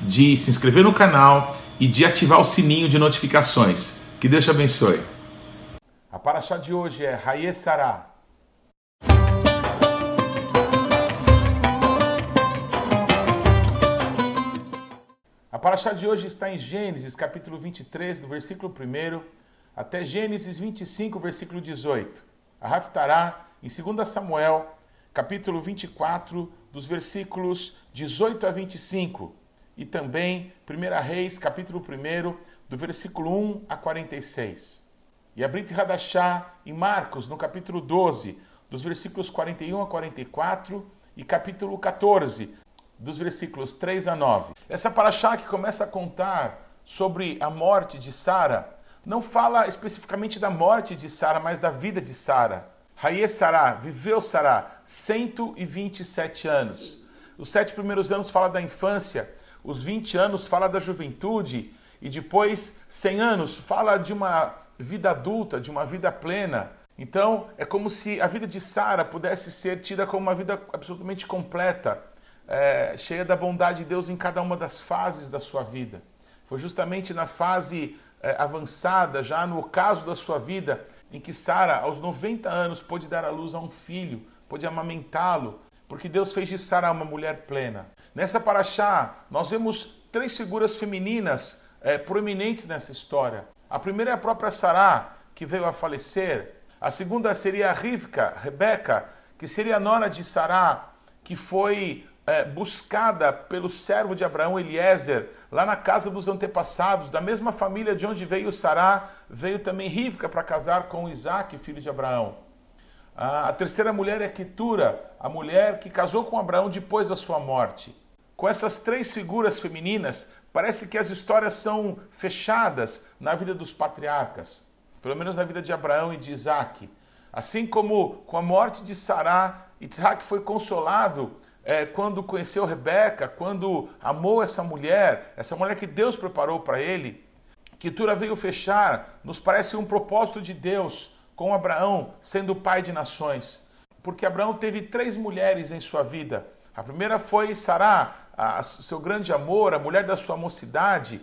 de se inscrever no canal e de ativar o sininho de notificações. Que Deus te abençoe. A paraxá de hoje é Raie Sará. A paraxá de hoje está em Gênesis, capítulo 23, do versículo 1 até Gênesis 25, versículo 18. A Raftará, em 2 Samuel, capítulo 24, dos versículos 18 a 25, e também 1 Reis, capítulo 1, do versículo 1 a 46. E a Brit Hadashah em Marcos, no capítulo 12, dos versículos 41 a 44, e capítulo 14, dos versículos 3 a 9. Essa paraxá que começa a contar sobre a morte de Sara, não fala especificamente da morte de Sara, mas da vida de Sara. Raie Sará, viveu Sará 127 anos. Os sete primeiros anos fala da infância, os 20 anos fala da juventude e depois 100 anos fala de uma vida adulta, de uma vida plena. Então é como se a vida de Sara pudesse ser tida como uma vida absolutamente completa, é, cheia da bondade de Deus em cada uma das fases da sua vida. Foi justamente na fase é, avançada, já no ocaso da sua vida, em que Sara, aos 90 anos, pôde dar à luz a um filho, pôde amamentá-lo, porque Deus fez de Sara uma mulher plena. Nessa paraxá, nós vemos três figuras femininas é, proeminentes nessa história. A primeira é a própria Sará, que veio a falecer. A segunda seria a Rivka, Rebeca, que seria a nora de Sará, que foi é, buscada pelo servo de Abraão, Eliezer, lá na casa dos antepassados, da mesma família de onde veio Sará, veio também Rivka para casar com Isaac, filho de Abraão. A terceira mulher é Ketura, a mulher que casou com Abraão depois da sua morte. Com essas três figuras femininas, parece que as histórias são fechadas na vida dos patriarcas, pelo menos na vida de Abraão e de Isaac. Assim como com a morte de Sará, Isaac foi consolado é, quando conheceu Rebeca, quando amou essa mulher, essa mulher que Deus preparou para ele, que Tura veio fechar, nos parece um propósito de Deus com Abraão sendo pai de nações. Porque Abraão teve três mulheres em sua vida. A primeira foi Sará, seu grande amor, a mulher da sua mocidade,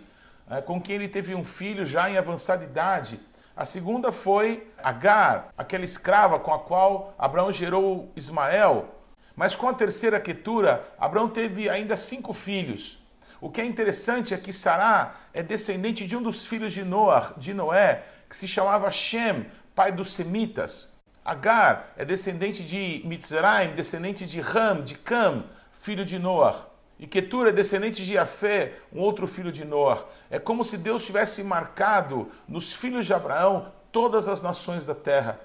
é, com quem ele teve um filho já em avançada idade. A segunda foi Agar, aquela escrava com a qual Abraão gerou Ismael, mas com a terceira Quetura, Abraão teve ainda cinco filhos. O que é interessante é que Sará é descendente de um dos filhos de Noé, de Noé, que se chamava Shem, pai dos semitas. Agar é descendente de Mitzrayim, descendente de Ram, de Cam, filho de Noé. E Ketura é descendente de Jafé, um outro filho de Noé. É como se Deus tivesse marcado nos filhos de Abraão todas as nações da terra.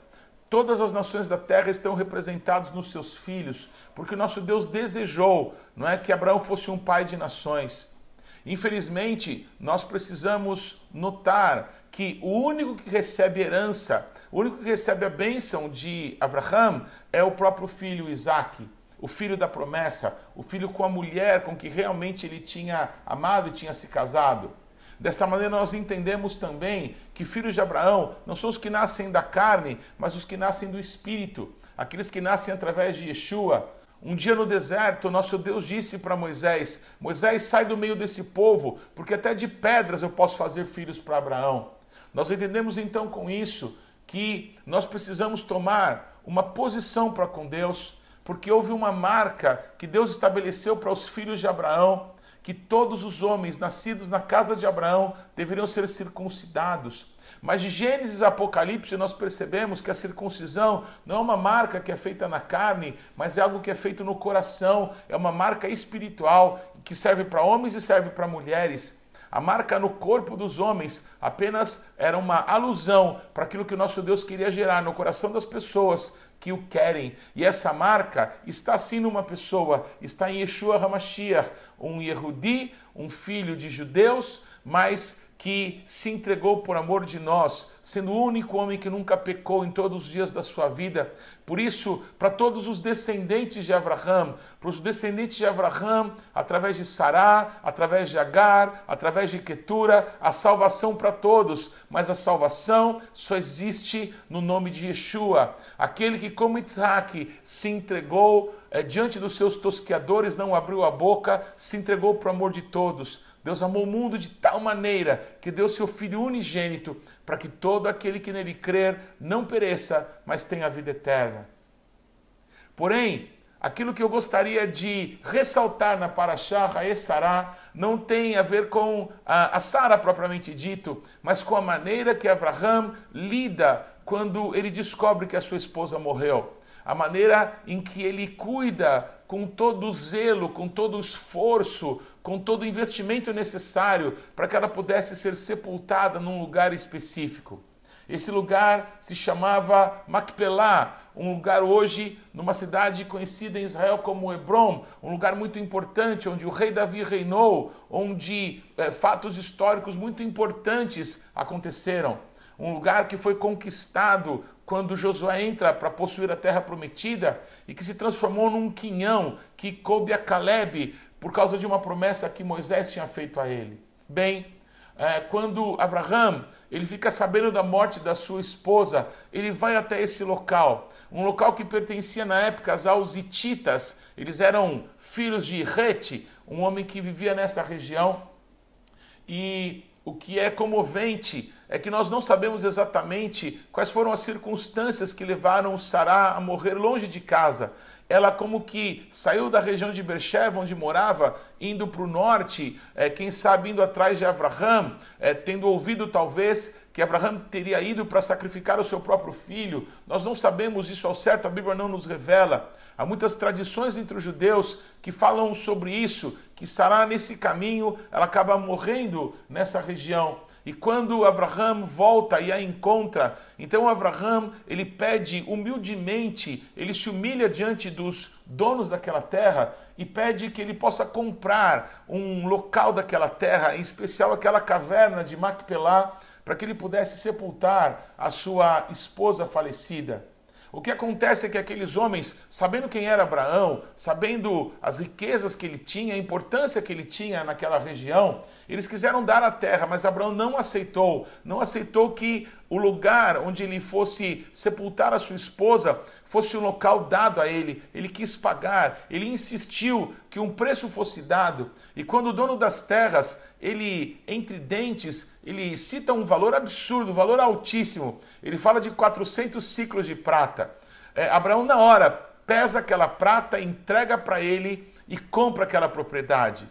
Todas as nações da terra estão representadas nos seus filhos, porque nosso Deus desejou, não é que Abraão fosse um pai de nações. Infelizmente, nós precisamos notar que o único que recebe herança, o único que recebe a bênção de Abraão é o próprio filho Isaac, o filho da promessa, o filho com a mulher com que realmente ele tinha amado e tinha se casado. Dessa maneira, nós entendemos também que filhos de Abraão não são os que nascem da carne, mas os que nascem do espírito, aqueles que nascem através de Yeshua. Um dia no deserto, nosso Deus disse para Moisés: Moisés, sai do meio desse povo, porque até de pedras eu posso fazer filhos para Abraão. Nós entendemos então com isso que nós precisamos tomar uma posição para com Deus, porque houve uma marca que Deus estabeleceu para os filhos de Abraão que todos os homens nascidos na casa de Abraão deveriam ser circuncidados. Mas de Gênesis a Apocalipse nós percebemos que a circuncisão não é uma marca que é feita na carne, mas é algo que é feito no coração, é uma marca espiritual que serve para homens e serve para mulheres. A marca no corpo dos homens apenas era uma alusão para aquilo que o nosso Deus queria gerar no coração das pessoas que o querem. E essa marca está sim numa pessoa, está em Yeshua HaMashiach, um Yehudi, um filho de judeus, mas que se entregou por amor de nós, sendo o único homem que nunca pecou em todos os dias da sua vida. Por isso, para todos os descendentes de Abraão, para os descendentes de Abraão, através de Sará, através de Agar, através de Ketura, a salvação para todos, mas a salvação só existe no nome de Yeshua, aquele que, como Isaac, se entregou é, diante dos seus tosqueadores, não abriu a boca, se entregou o amor de todos. Deus amou o mundo de tal maneira que deu seu Filho unigênito para que todo aquele que nele crer não pereça, mas tenha a vida eterna. Porém, aquilo que eu gostaria de ressaltar na Paraxá Raesará não tem a ver com a, a Sara propriamente dito, mas com a maneira que Abraham lida quando ele descobre que a sua esposa morreu a maneira em que ele cuida com todo o zelo, com todo o esforço, com todo o investimento necessário para que ela pudesse ser sepultada num lugar específico. Esse lugar se chamava Macpelá, um lugar hoje numa cidade conhecida em Israel como Hebron, um lugar muito importante onde o rei Davi reinou, onde é, fatos históricos muito importantes aconteceram. Um lugar que foi conquistado quando Josué entra para possuir a terra prometida e que se transformou num quinhão que coube a Caleb por causa de uma promessa que Moisés tinha feito a ele. Bem, é, quando Abraham ele fica sabendo da morte da sua esposa, ele vai até esse local, um local que pertencia na época aos Hititas, eles eram filhos de Rete, um homem que vivia nessa região, e o que é comovente é que nós não sabemos exatamente quais foram as circunstâncias que levaram Sará a morrer longe de casa. Ela como que saiu da região de Beersheba, onde morava, indo para o norte, é, quem sabe indo atrás de Abraham, é, tendo ouvido talvez que Abraham teria ido para sacrificar o seu próprio filho. Nós não sabemos isso ao certo, a Bíblia não nos revela. Há muitas tradições entre os judeus que falam sobre isso, que Sará nesse caminho, ela acaba morrendo nessa região. E quando Abraham volta e a encontra, então Abraham ele pede humildemente, ele se humilha diante dos donos daquela terra e pede que ele possa comprar um local daquela terra, em especial aquela caverna de Macpelá, para que ele pudesse sepultar a sua esposa falecida. O que acontece é que aqueles homens, sabendo quem era Abraão, sabendo as riquezas que ele tinha, a importância que ele tinha naquela região, eles quiseram dar a terra, mas Abraão não aceitou. Não aceitou que o lugar onde ele fosse sepultar a sua esposa fosse um local dado a ele. Ele quis pagar, ele insistiu que um preço fosse dado. E quando o dono das terras, ele, entre dentes, ele cita um valor absurdo, um valor altíssimo. Ele fala de 400 ciclos de prata. É, Abraão, na hora, pesa aquela prata, entrega para ele e compra aquela propriedade.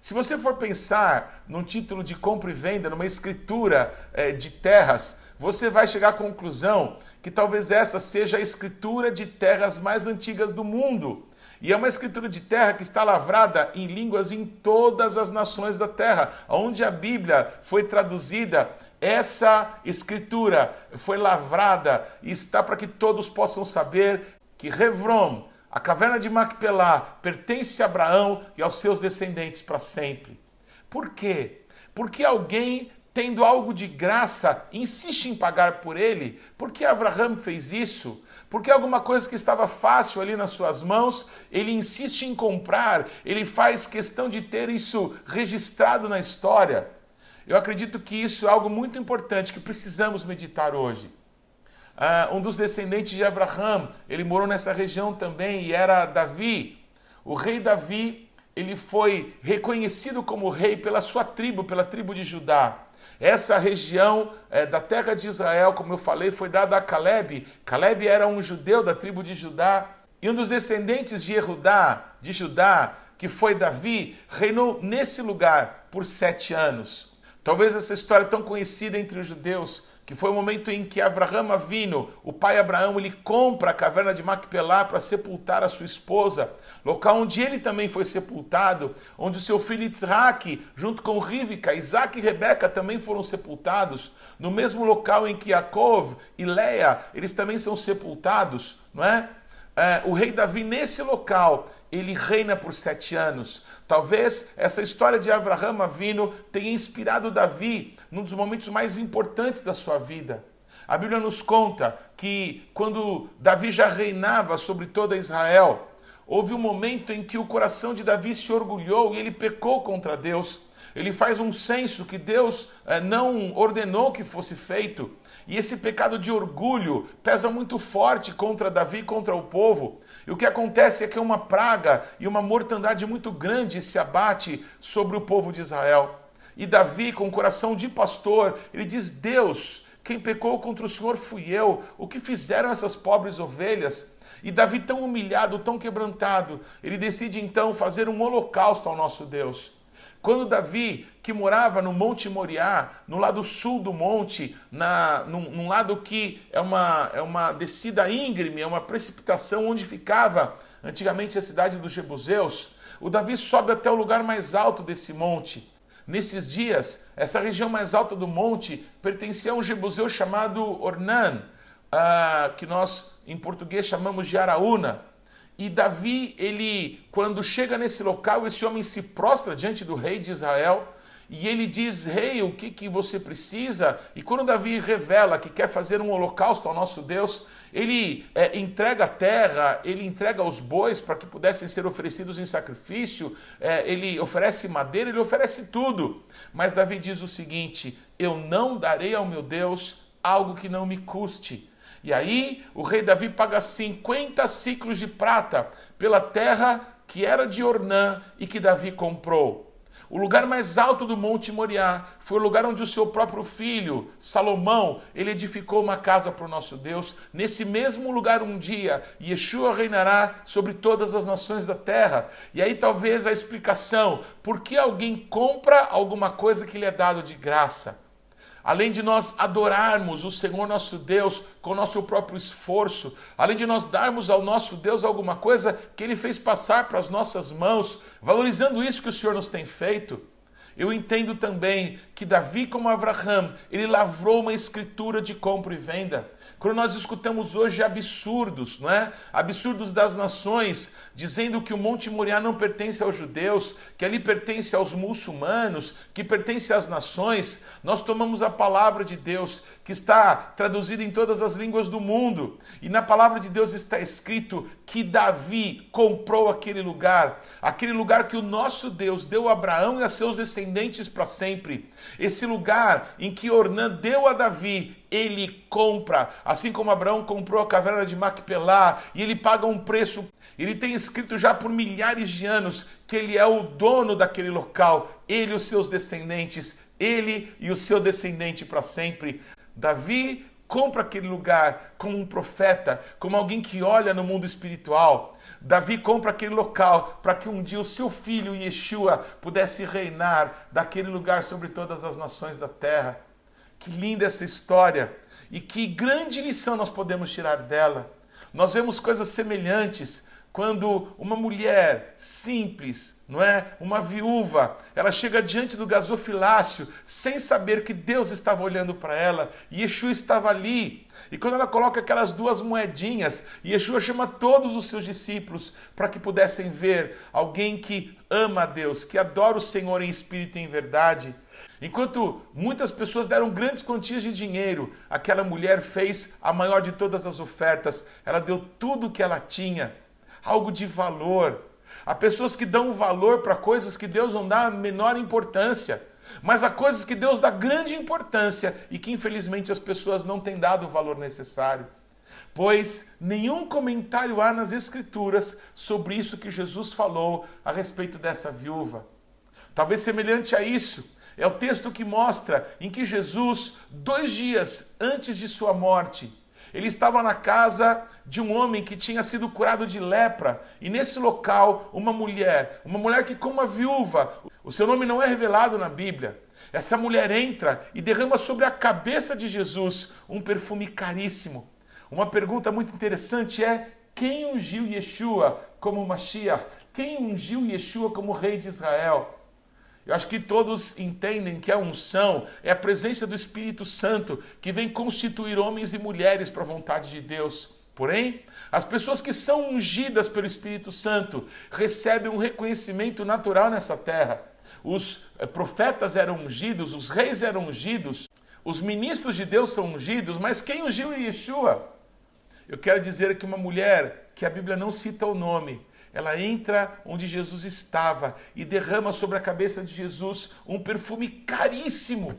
Se você for pensar num título de compra e venda, numa escritura é, de terras, você vai chegar à conclusão que talvez essa seja a escritura de terras mais antigas do mundo. E é uma escritura de terra que está lavrada em línguas em todas as nações da terra. Onde a Bíblia foi traduzida, essa escritura foi lavrada e está para que todos possam saber que Revron, a caverna de Macpelá pertence a Abraão e aos seus descendentes para sempre. Por quê? Porque alguém, tendo algo de graça, insiste em pagar por ele? Por que Abraão fez isso? Porque alguma coisa que estava fácil ali nas suas mãos, ele insiste em comprar, ele faz questão de ter isso registrado na história. Eu acredito que isso é algo muito importante que precisamos meditar hoje. Uh, um dos descendentes de Abraão, ele morou nessa região também e era Davi. O rei Davi, ele foi reconhecido como rei pela sua tribo, pela tribo de Judá. Essa região é, da terra de Israel, como eu falei, foi dada a Caleb. Caleb era um judeu da tribo de Judá. E um dos descendentes de Erudá, de Judá, que foi Davi, reinou nesse lugar por sete anos. Talvez essa história tão conhecida entre os judeus que foi o momento em que Abraham Avino, o pai Abraão, ele compra a caverna de Macpelá para sepultar a sua esposa, local onde ele também foi sepultado, onde seu filho Isaac, junto com Rivka, Isaac e Rebeca também foram sepultados, no mesmo local em que Yaakov e Leia, eles também são sepultados, não é? é o rei Davi, nesse local, ele reina por sete anos. Talvez essa história de Abraão Avino tenha inspirado Davi num dos momentos mais importantes da sua vida. A Bíblia nos conta que quando Davi já reinava sobre toda Israel, houve um momento em que o coração de Davi se orgulhou e ele pecou contra Deus. Ele faz um censo que Deus eh, não ordenou que fosse feito. E esse pecado de orgulho pesa muito forte contra Davi e contra o povo. E o que acontece é que uma praga e uma mortandade muito grande se abate sobre o povo de Israel. E Davi, com o coração de pastor, ele diz: Deus, quem pecou contra o Senhor fui eu. O que fizeram essas pobres ovelhas? E Davi, tão humilhado, tão quebrantado, ele decide então fazer um holocausto ao nosso Deus. Quando Davi, que morava no Monte Moriá, no lado sul do monte, na, num, num lado que é uma, é uma descida íngreme, é uma precipitação onde ficava antigamente a cidade dos Jebuseus, o Davi sobe até o lugar mais alto desse monte. Nesses dias, essa região mais alta do monte pertencia a um jebuseu chamado Ornan, uh, que nós em português chamamos de Araúna. E Davi, ele, quando chega nesse local, esse homem se prostra diante do rei de Israel e ele diz: Rei, o que, que você precisa? E quando Davi revela que quer fazer um holocausto ao nosso Deus, ele é, entrega a terra, ele entrega os bois para que pudessem ser oferecidos em sacrifício, é, ele oferece madeira, ele oferece tudo. Mas Davi diz o seguinte: Eu não darei ao meu Deus algo que não me custe. E aí o rei Davi paga 50 ciclos de prata pela terra que era de Ornã e que Davi comprou. O lugar mais alto do Monte Moriá foi o lugar onde o seu próprio filho, Salomão, ele edificou uma casa para o nosso Deus. Nesse mesmo lugar um dia, Yeshua reinará sobre todas as nações da terra. E aí talvez a explicação, por que alguém compra alguma coisa que lhe é dado de graça? Além de nós adorarmos o Senhor nosso Deus com nosso próprio esforço, além de nós darmos ao nosso Deus alguma coisa que Ele fez passar para as nossas mãos, valorizando isso que o Senhor nos tem feito, eu entendo também que Davi, como Abraão, ele lavrou uma escritura de compra e venda. Quando nós escutamos hoje absurdos, não é? Absurdos das nações, dizendo que o Monte Moriá não pertence aos judeus, que ali pertence aos muçulmanos, que pertence às nações, nós tomamos a palavra de Deus, que está traduzida em todas as línguas do mundo, e na palavra de Deus está escrito que Davi comprou aquele lugar, aquele lugar que o nosso Deus deu a Abraão e a seus descendentes para sempre. Esse lugar em que Ornã deu a Davi, ele compra, assim como Abraão comprou a caverna de Macpelá, e ele paga um preço. Ele tem escrito já por milhares de anos que ele é o dono daquele local, ele e os seus descendentes, ele e o seu descendente para sempre. Davi compra aquele lugar como um profeta, como alguém que olha no mundo espiritual. Davi compra aquele local para que um dia o seu filho Yeshua pudesse reinar daquele lugar sobre todas as nações da terra. Que linda essa história e que grande lição nós podemos tirar dela. Nós vemos coisas semelhantes quando uma mulher simples, não é, uma viúva, ela chega diante do gasofilácio sem saber que Deus estava olhando para ela e Yeshua estava ali. E quando ela coloca aquelas duas moedinhas, Yeshua chama todos os seus discípulos para que pudessem ver alguém que ama a Deus, que adora o Senhor em espírito e em verdade. Enquanto muitas pessoas deram grandes quantias de dinheiro, aquela mulher fez a maior de todas as ofertas. Ela deu tudo o que ela tinha, algo de valor. Há pessoas que dão valor para coisas que Deus não dá a menor importância, mas há coisas que Deus dá grande importância e que infelizmente as pessoas não têm dado o valor necessário. Pois nenhum comentário há nas Escrituras sobre isso que Jesus falou a respeito dessa viúva. Talvez semelhante a isso, é o texto que mostra em que Jesus, dois dias antes de sua morte, ele estava na casa de um homem que tinha sido curado de lepra, e nesse local, uma mulher, uma mulher que, como uma viúva, o seu nome não é revelado na Bíblia, essa mulher entra e derrama sobre a cabeça de Jesus um perfume caríssimo. Uma pergunta muito interessante é: quem ungiu Yeshua como Mashiach? Quem ungiu Yeshua como rei de Israel? Eu acho que todos entendem que a unção é a presença do Espírito Santo que vem constituir homens e mulheres para a vontade de Deus. Porém, as pessoas que são ungidas pelo Espírito Santo recebem um reconhecimento natural nessa terra. Os eh, profetas eram ungidos, os reis eram ungidos, os ministros de Deus são ungidos, mas quem ungiu Yeshua? Eu quero dizer que uma mulher que a Bíblia não cita o nome, ela entra onde Jesus estava e derrama sobre a cabeça de Jesus um perfume caríssimo.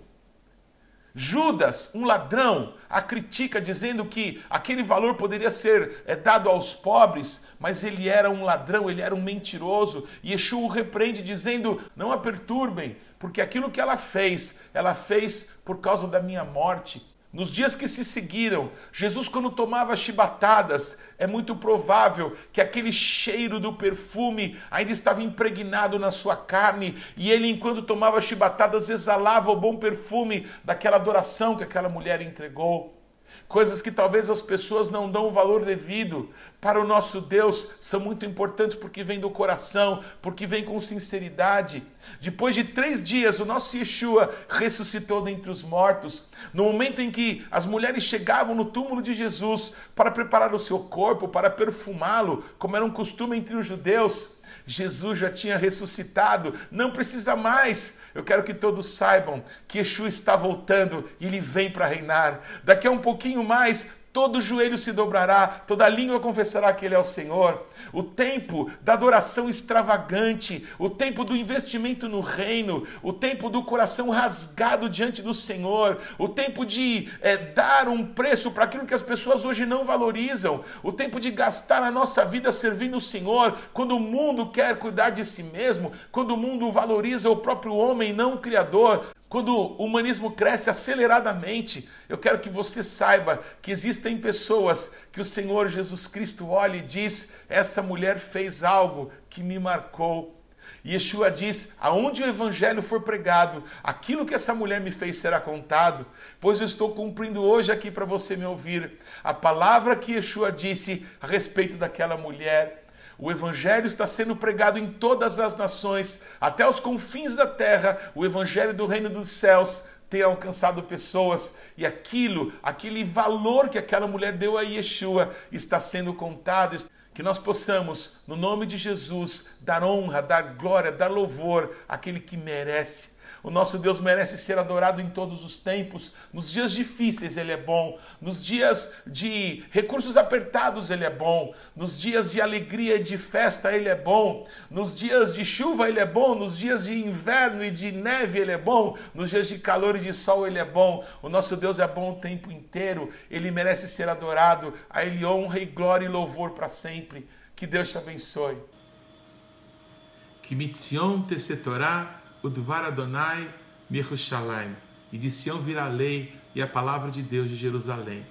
Judas, um ladrão, a critica dizendo que aquele valor poderia ser é, dado aos pobres, mas ele era um ladrão, ele era um mentiroso. E Yeshua o repreende dizendo: Não a perturbem, porque aquilo que ela fez, ela fez por causa da minha morte. Nos dias que se seguiram, Jesus, quando tomava chibatadas, é muito provável que aquele cheiro do perfume ainda estava impregnado na sua carne, e ele, enquanto tomava chibatadas, exalava o bom perfume daquela adoração que aquela mulher entregou coisas que talvez as pessoas não dão o valor devido. Para o nosso Deus são muito importantes porque vem do coração, porque vem com sinceridade. Depois de três dias, o nosso Yeshua ressuscitou dentre os mortos. No momento em que as mulheres chegavam no túmulo de Jesus para preparar o seu corpo, para perfumá-lo, como era um costume entre os judeus, Jesus já tinha ressuscitado, não precisa mais. Eu quero que todos saibam que Yeshua está voltando e ele vem para reinar. Daqui a um pouquinho mais, todo joelho se dobrará, toda língua confessará que Ele é o Senhor. O tempo da adoração extravagante, o tempo do investimento no reino, o tempo do coração rasgado diante do Senhor, o tempo de é, dar um preço para aquilo que as pessoas hoje não valorizam, o tempo de gastar a nossa vida servindo o Senhor, quando o mundo quer cuidar de si mesmo, quando o mundo valoriza o próprio homem, não o Criador, quando o humanismo cresce aceleradamente, eu quero que você saiba que existem pessoas que o Senhor Jesus Cristo olha e diz: essa mulher fez algo que me marcou. Yeshua diz: aonde o evangelho for pregado, aquilo que essa mulher me fez será contado, pois eu estou cumprindo hoje aqui para você me ouvir a palavra que Yeshua disse a respeito daquela mulher. O Evangelho está sendo pregado em todas as nações, até os confins da terra. O Evangelho do Reino dos Céus tem alcançado pessoas e aquilo, aquele valor que aquela mulher deu a Yeshua está sendo contado. Que nós possamos, no nome de Jesus, dar honra, dar glória, dar louvor àquele que merece o nosso Deus merece ser adorado em todos os tempos. Nos dias difíceis, Ele é bom. Nos dias de recursos apertados, Ele é bom. Nos dias de alegria e de festa, Ele é bom. Nos dias de chuva, Ele é bom. Nos dias de inverno e de neve, Ele é bom. Nos dias de calor e de sol, Ele é bom. O nosso Deus é bom o tempo inteiro. Ele merece ser adorado. A Ele honra e glória e louvor para sempre. Que Deus te abençoe. Que mitzion te setorá Udvar Adonai Mirushalayim. E de Sião virá a lei e a palavra de Deus de Jerusalém.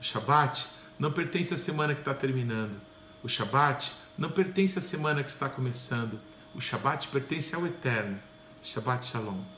O Shabat não pertence à semana que está terminando. O Shabat não pertence à semana que está começando. O Shabat pertence ao Eterno. Shabbat Shalom.